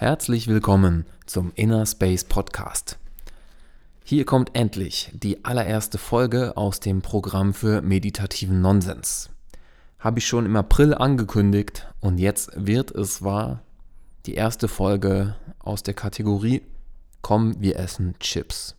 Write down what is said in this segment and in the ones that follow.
Herzlich willkommen zum Inner Space Podcast. Hier kommt endlich die allererste Folge aus dem Programm für meditativen Nonsens. Habe ich schon im April angekündigt und jetzt wird es wahr. Die erste Folge aus der Kategorie Komm, wir essen Chips.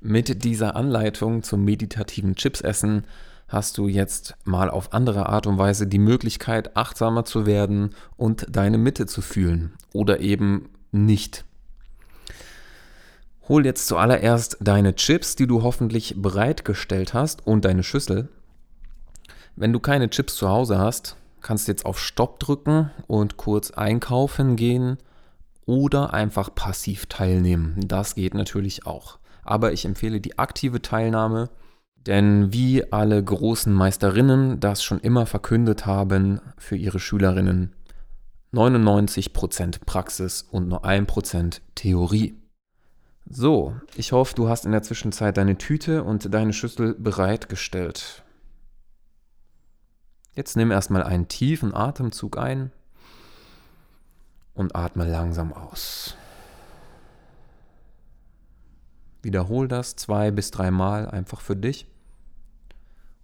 Mit dieser Anleitung zum meditativen Chipsessen hast du jetzt mal auf andere Art und Weise die Möglichkeit, achtsamer zu werden und deine Mitte zu fühlen oder eben nicht. Hol jetzt zuallererst deine Chips, die du hoffentlich bereitgestellt hast und deine Schüssel. Wenn du keine Chips zu Hause hast, kannst du jetzt auf Stopp drücken und kurz einkaufen gehen oder einfach passiv teilnehmen. Das geht natürlich auch. Aber ich empfehle die aktive Teilnahme denn wie alle großen Meisterinnen das schon immer verkündet haben für ihre Schülerinnen, 99% Praxis und nur 1% Theorie. So, ich hoffe, du hast in der Zwischenzeit deine Tüte und deine Schüssel bereitgestellt. Jetzt nimm erstmal einen tiefen Atemzug ein und atme langsam aus. Wiederhol das zwei bis dreimal einfach für dich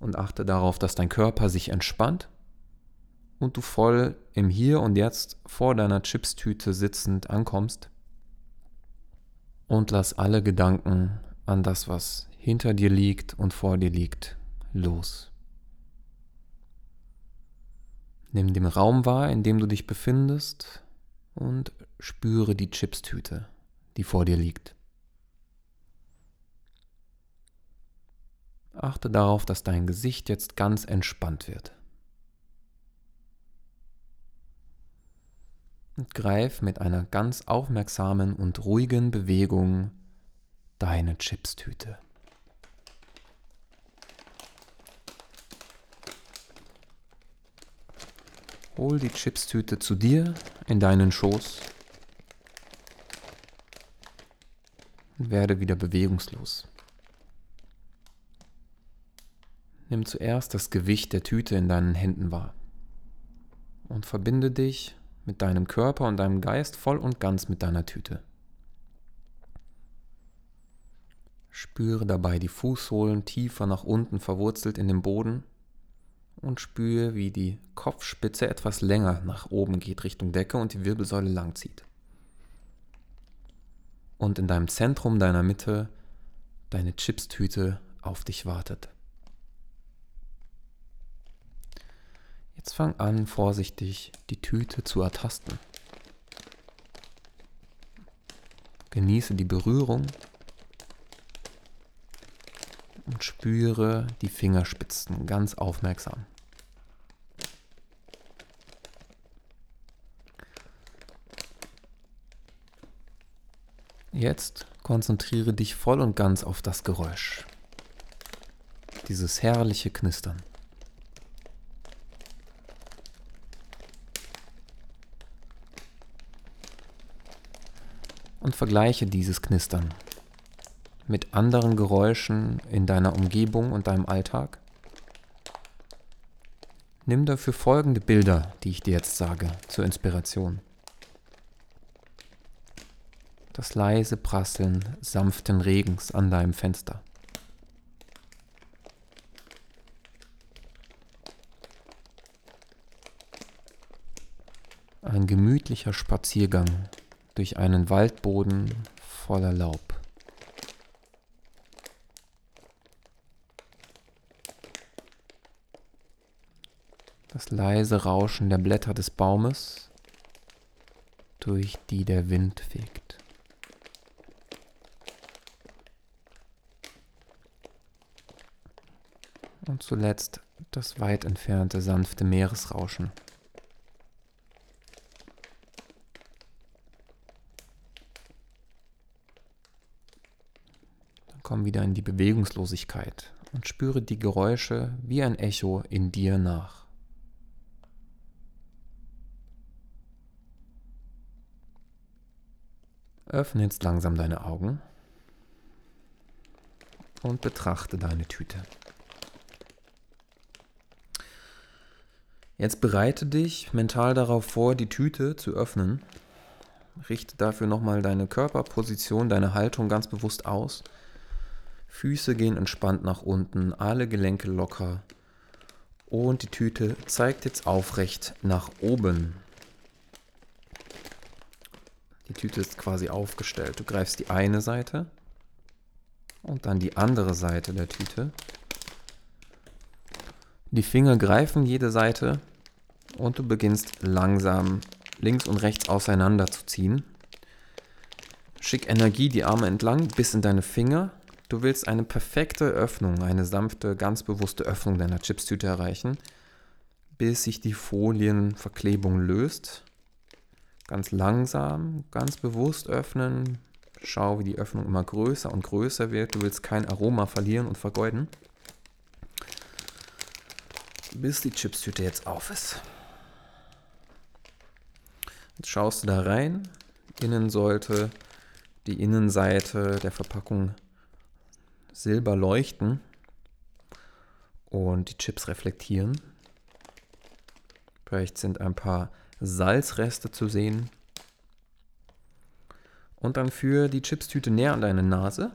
und achte darauf, dass dein Körper sich entspannt und du voll im Hier und Jetzt vor deiner Chipstüte sitzend ankommst und lass alle Gedanken an das, was hinter dir liegt und vor dir liegt, los. Nimm den Raum wahr, in dem du dich befindest und spüre die Chipstüte, die vor dir liegt. Achte darauf, dass dein Gesicht jetzt ganz entspannt wird. Und greif mit einer ganz aufmerksamen und ruhigen Bewegung deine Chipstüte. Hol die Chipstüte zu dir in deinen Schoß und werde wieder bewegungslos. Nimm zuerst das Gewicht der Tüte in deinen Händen wahr und verbinde dich mit deinem Körper und deinem Geist voll und ganz mit deiner Tüte. Spüre dabei die Fußsohlen tiefer nach unten verwurzelt in den Boden und spüre, wie die Kopfspitze etwas länger nach oben geht Richtung Decke und die Wirbelsäule lang zieht. Und in deinem Zentrum deiner Mitte deine Chipstüte auf dich wartet. Jetzt fang an, vorsichtig die Tüte zu ertasten. Genieße die Berührung und spüre die Fingerspitzen ganz aufmerksam. Jetzt konzentriere dich voll und ganz auf das Geräusch. Dieses herrliche Knistern. Und vergleiche dieses Knistern mit anderen Geräuschen in deiner Umgebung und deinem Alltag. Nimm dafür folgende Bilder, die ich dir jetzt sage, zur Inspiration. Das leise Prasseln sanften Regens an deinem Fenster. Ein gemütlicher Spaziergang durch einen Waldboden voller Laub. Das leise Rauschen der Blätter des Baumes, durch die der Wind fegt. Und zuletzt das weit entfernte sanfte Meeresrauschen. Komm wieder in die Bewegungslosigkeit und spüre die Geräusche wie ein Echo in dir nach. Öffne jetzt langsam deine Augen und betrachte deine Tüte. Jetzt bereite dich mental darauf vor, die Tüte zu öffnen. Richte dafür nochmal deine Körperposition, deine Haltung ganz bewusst aus. Füße gehen entspannt nach unten, alle Gelenke locker. Und die Tüte zeigt jetzt aufrecht nach oben. Die Tüte ist quasi aufgestellt. Du greifst die eine Seite und dann die andere Seite der Tüte. Die Finger greifen jede Seite und du beginnst langsam links und rechts auseinanderzuziehen. Schick Energie die Arme entlang bis in deine Finger. Du willst eine perfekte Öffnung, eine sanfte, ganz bewusste Öffnung deiner Chipstüte erreichen, bis sich die Folienverklebung löst. Ganz langsam, ganz bewusst öffnen. Schau, wie die Öffnung immer größer und größer wird. Du willst kein Aroma verlieren und vergeuden. Bis die Chipstüte jetzt auf ist. Jetzt schaust du da rein. Innen sollte die Innenseite der Verpackung silber leuchten und die Chips reflektieren. Vielleicht sind ein paar Salzreste zu sehen. Und dann führe die Chipstüte näher an deine Nase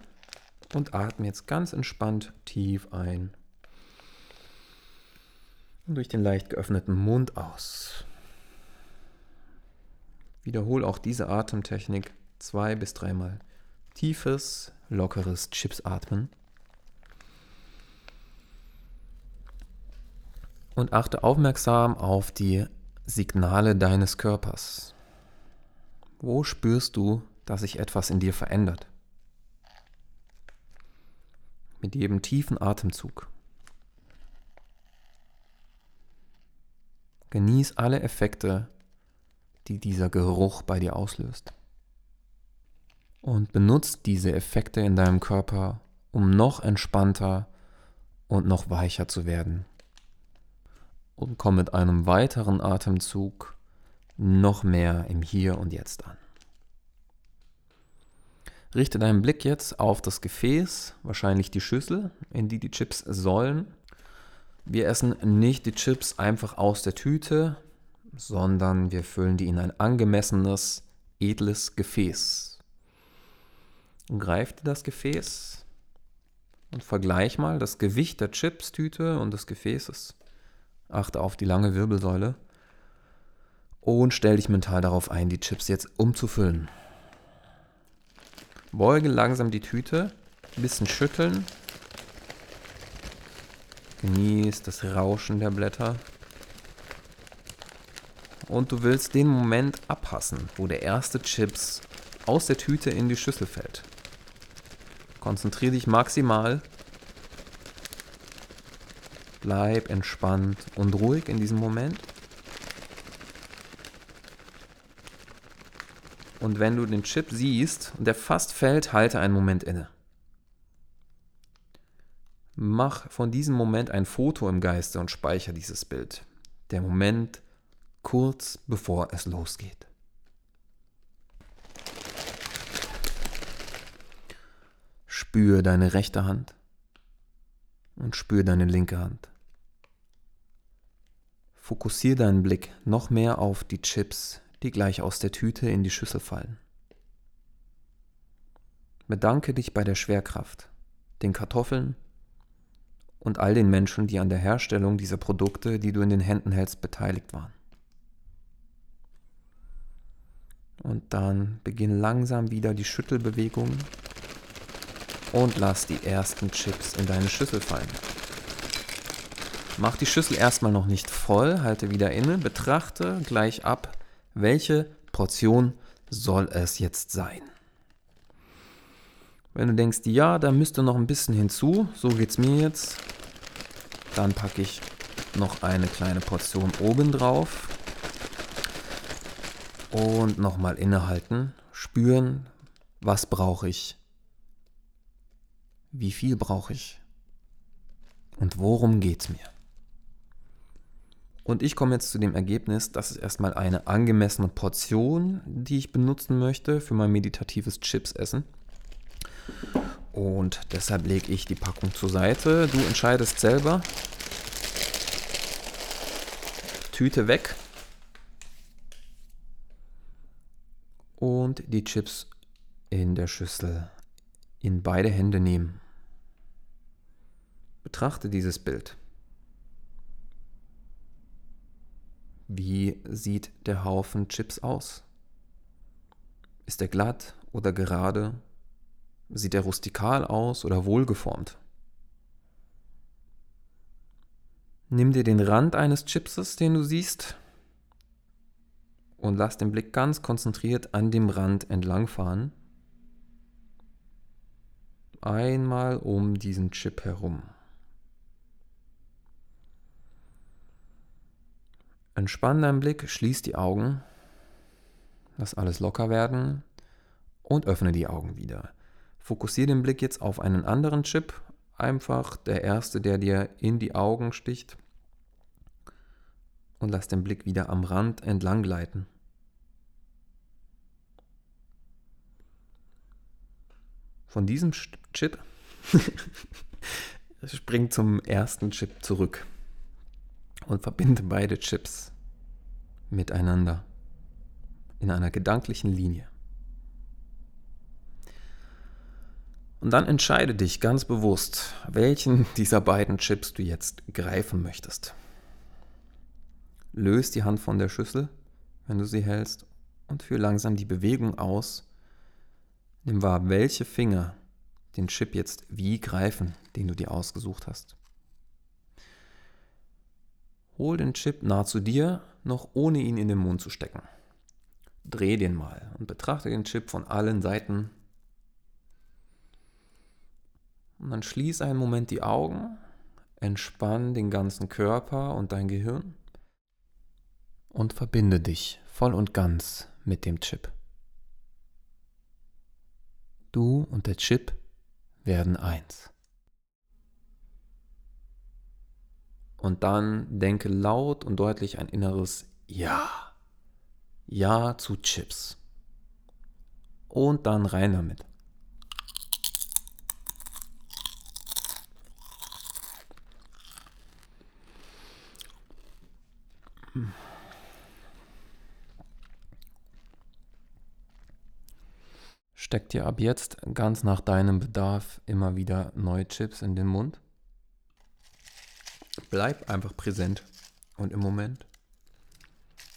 und atme jetzt ganz entspannt tief ein. Und durch den leicht geöffneten Mund aus. Wiederhole auch diese Atemtechnik zwei bis dreimal. Tiefes, lockeres Chips-Atmen. Und achte aufmerksam auf die Signale deines Körpers. Wo spürst du, dass sich etwas in dir verändert? Mit jedem tiefen Atemzug. Genieß alle Effekte die dieser Geruch bei dir auslöst. Und benutzt diese Effekte in deinem Körper, um noch entspannter und noch weicher zu werden. Und komm mit einem weiteren Atemzug noch mehr im Hier und Jetzt an. Richte deinen Blick jetzt auf das Gefäß, wahrscheinlich die Schüssel, in die die Chips sollen. Wir essen nicht die Chips einfach aus der Tüte, sondern wir füllen die in ein angemessenes, edles Gefäß. Greif dir das Gefäß und vergleich mal das Gewicht der Chips-Tüte und des Gefäßes. Achte auf die lange Wirbelsäule und stell dich mental darauf ein, die Chips jetzt umzufüllen. Beuge langsam die Tüte, ein bisschen schütteln. Genieß das Rauschen der Blätter und du willst den Moment abpassen, wo der erste Chips aus der Tüte in die Schüssel fällt. Konzentriere dich maximal. Bleib entspannt und ruhig in diesem Moment. Und wenn du den Chip siehst und der fast fällt, halte einen Moment inne. Mach von diesem Moment ein Foto im Geiste und speichere dieses Bild. Der Moment kurz bevor es losgeht. Spür deine rechte Hand und spür deine linke Hand. Fokussiere deinen Blick noch mehr auf die Chips, die gleich aus der Tüte in die Schüssel fallen. Bedanke dich bei der Schwerkraft, den Kartoffeln und all den Menschen, die an der Herstellung dieser Produkte, die du in den Händen hältst, beteiligt waren. Und dann beginn langsam wieder die Schüttelbewegung und lass die ersten Chips in deine Schüssel fallen. Mach die Schüssel erstmal noch nicht voll, halte wieder inne, betrachte gleich ab, welche Portion soll es jetzt sein. Wenn du denkst, ja, da müsste noch ein bisschen hinzu, so geht es mir jetzt, dann packe ich noch eine kleine Portion oben drauf und nochmal innehalten, spüren, was brauche ich, wie viel brauche ich und worum geht es mir. Und ich komme jetzt zu dem Ergebnis, das ist erstmal eine angemessene Portion, die ich benutzen möchte für mein meditatives Chips-Essen. Und deshalb lege ich die Packung zur Seite. Du entscheidest selber. Tüte weg. und die Chips in der Schüssel in beide Hände nehmen. Betrachte dieses Bild. Wie sieht der Haufen Chips aus? Ist er glatt oder gerade? Sieht er rustikal aus oder wohlgeformt? Nimm dir den Rand eines Chipses, den du siehst, und lass den Blick ganz konzentriert an dem Rand entlangfahren. Einmal um diesen Chip herum. Entspann deinen Blick, schließ die Augen, lass alles locker werden und öffne die Augen wieder. Fokussiere den Blick jetzt auf einen anderen Chip, einfach der erste, der dir in die Augen sticht und lass den Blick wieder am Rand entlang gleiten. Von diesem Chip spring zum ersten Chip zurück und verbinde beide Chips miteinander in einer gedanklichen Linie. Und dann entscheide dich ganz bewusst, welchen dieser beiden Chips du jetzt greifen möchtest. Löse die Hand von der Schüssel, wenn du sie hältst, und führe langsam die Bewegung aus. Nimm wahr, welche Finger den Chip jetzt wie greifen, den du dir ausgesucht hast. Hol den Chip nah zu dir, noch ohne ihn in den Mund zu stecken. Dreh den mal und betrachte den Chip von allen Seiten. Und dann schließ einen Moment die Augen, entspann den ganzen Körper und dein Gehirn und verbinde dich voll und ganz mit dem Chip. Du und der Chip werden eins. Und dann denke laut und deutlich ein inneres Ja. Ja zu Chips. Und dann rein damit. Steck dir ab jetzt ganz nach deinem Bedarf immer wieder neue Chips in den Mund. Bleib einfach präsent und im Moment.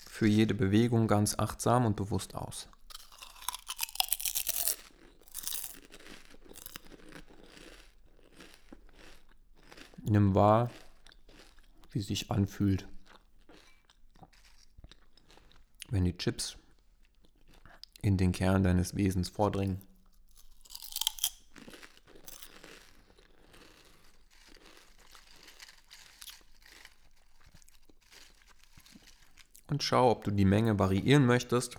Für jede Bewegung ganz achtsam und bewusst aus. Nimm wahr, wie es sich anfühlt, wenn die Chips in den Kern deines Wesens vordringen. und schau, ob du die Menge variieren möchtest.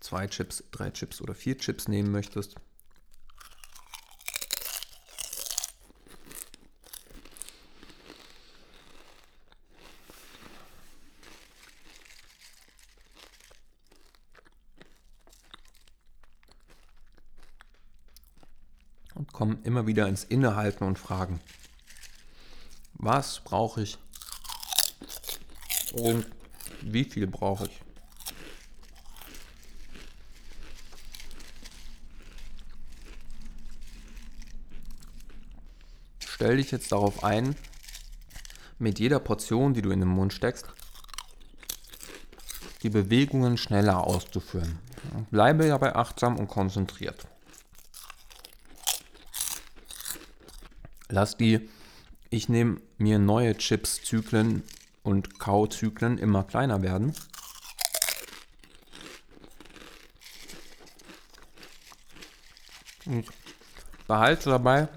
Zwei Chips, drei Chips oder vier Chips nehmen möchtest. Und komm immer wieder ins Innehalten und fragen, was brauche ich? Und wie viel brauche ich? Stell dich jetzt darauf ein, mit jeder Portion, die du in den Mund steckst, die Bewegungen schneller auszuführen. Bleibe dabei achtsam und konzentriert. Lass die, ich nehme mir neue Chips-Zyklen und Kauzyklen immer kleiner werden. Und behalte dabei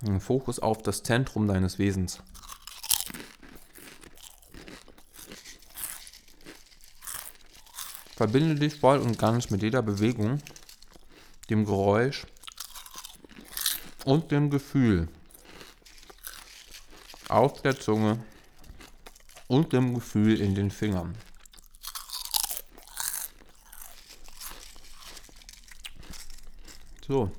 den Fokus auf das Zentrum deines Wesens. Verbinde dich voll und ganz mit jeder Bewegung, dem Geräusch und dem Gefühl auf der Zunge und dem Gefühl in den Fingern. So.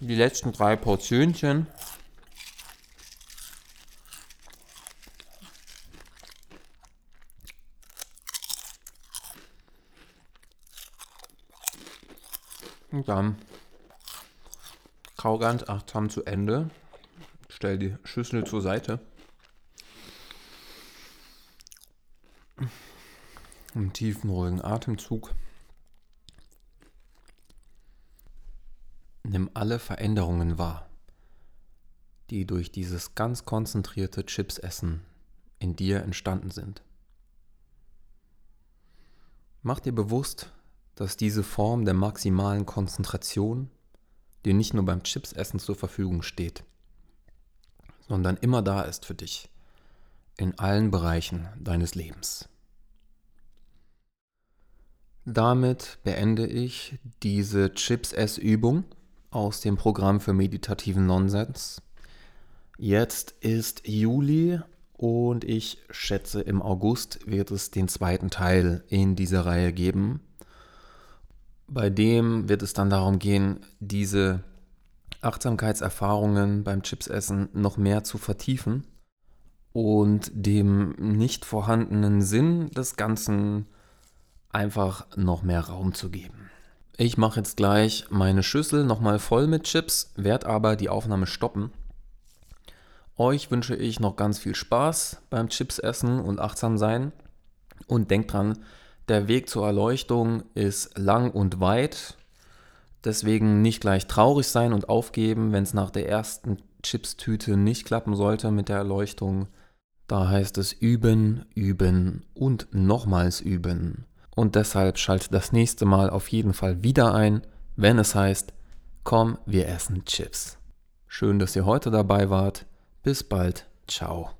Die letzten drei Portionchen. Und dann kau ganz achtsam zu Ende. Stell die Schüssel zur Seite. Einen tiefen, ruhigen Atemzug. Nimm alle Veränderungen wahr, die durch dieses ganz konzentrierte Chipsessen in dir entstanden sind. Mach dir bewusst, dass diese Form der maximalen Konzentration dir nicht nur beim Chipsessen zur Verfügung steht, sondern immer da ist für dich in allen Bereichen deines Lebens. Damit beende ich diese Chips-Ess-Übung aus dem Programm für meditativen Nonsens. Jetzt ist Juli und ich schätze, im August wird es den zweiten Teil in dieser Reihe geben. Bei dem wird es dann darum gehen, diese Achtsamkeitserfahrungen beim Chipsessen noch mehr zu vertiefen und dem nicht vorhandenen Sinn des Ganzen einfach noch mehr Raum zu geben. Ich mache jetzt gleich meine Schüssel nochmal voll mit Chips, werde aber die Aufnahme stoppen. Euch wünsche ich noch ganz viel Spaß beim Chips essen und achtsam sein. Und denkt dran, der Weg zur Erleuchtung ist lang und weit. Deswegen nicht gleich traurig sein und aufgeben, wenn es nach der ersten Chips-Tüte nicht klappen sollte mit der Erleuchtung. Da heißt es üben, üben und nochmals üben. Und deshalb schaltet das nächste Mal auf jeden Fall wieder ein, wenn es heißt, komm, wir essen Chips. Schön, dass ihr heute dabei wart. Bis bald. Ciao.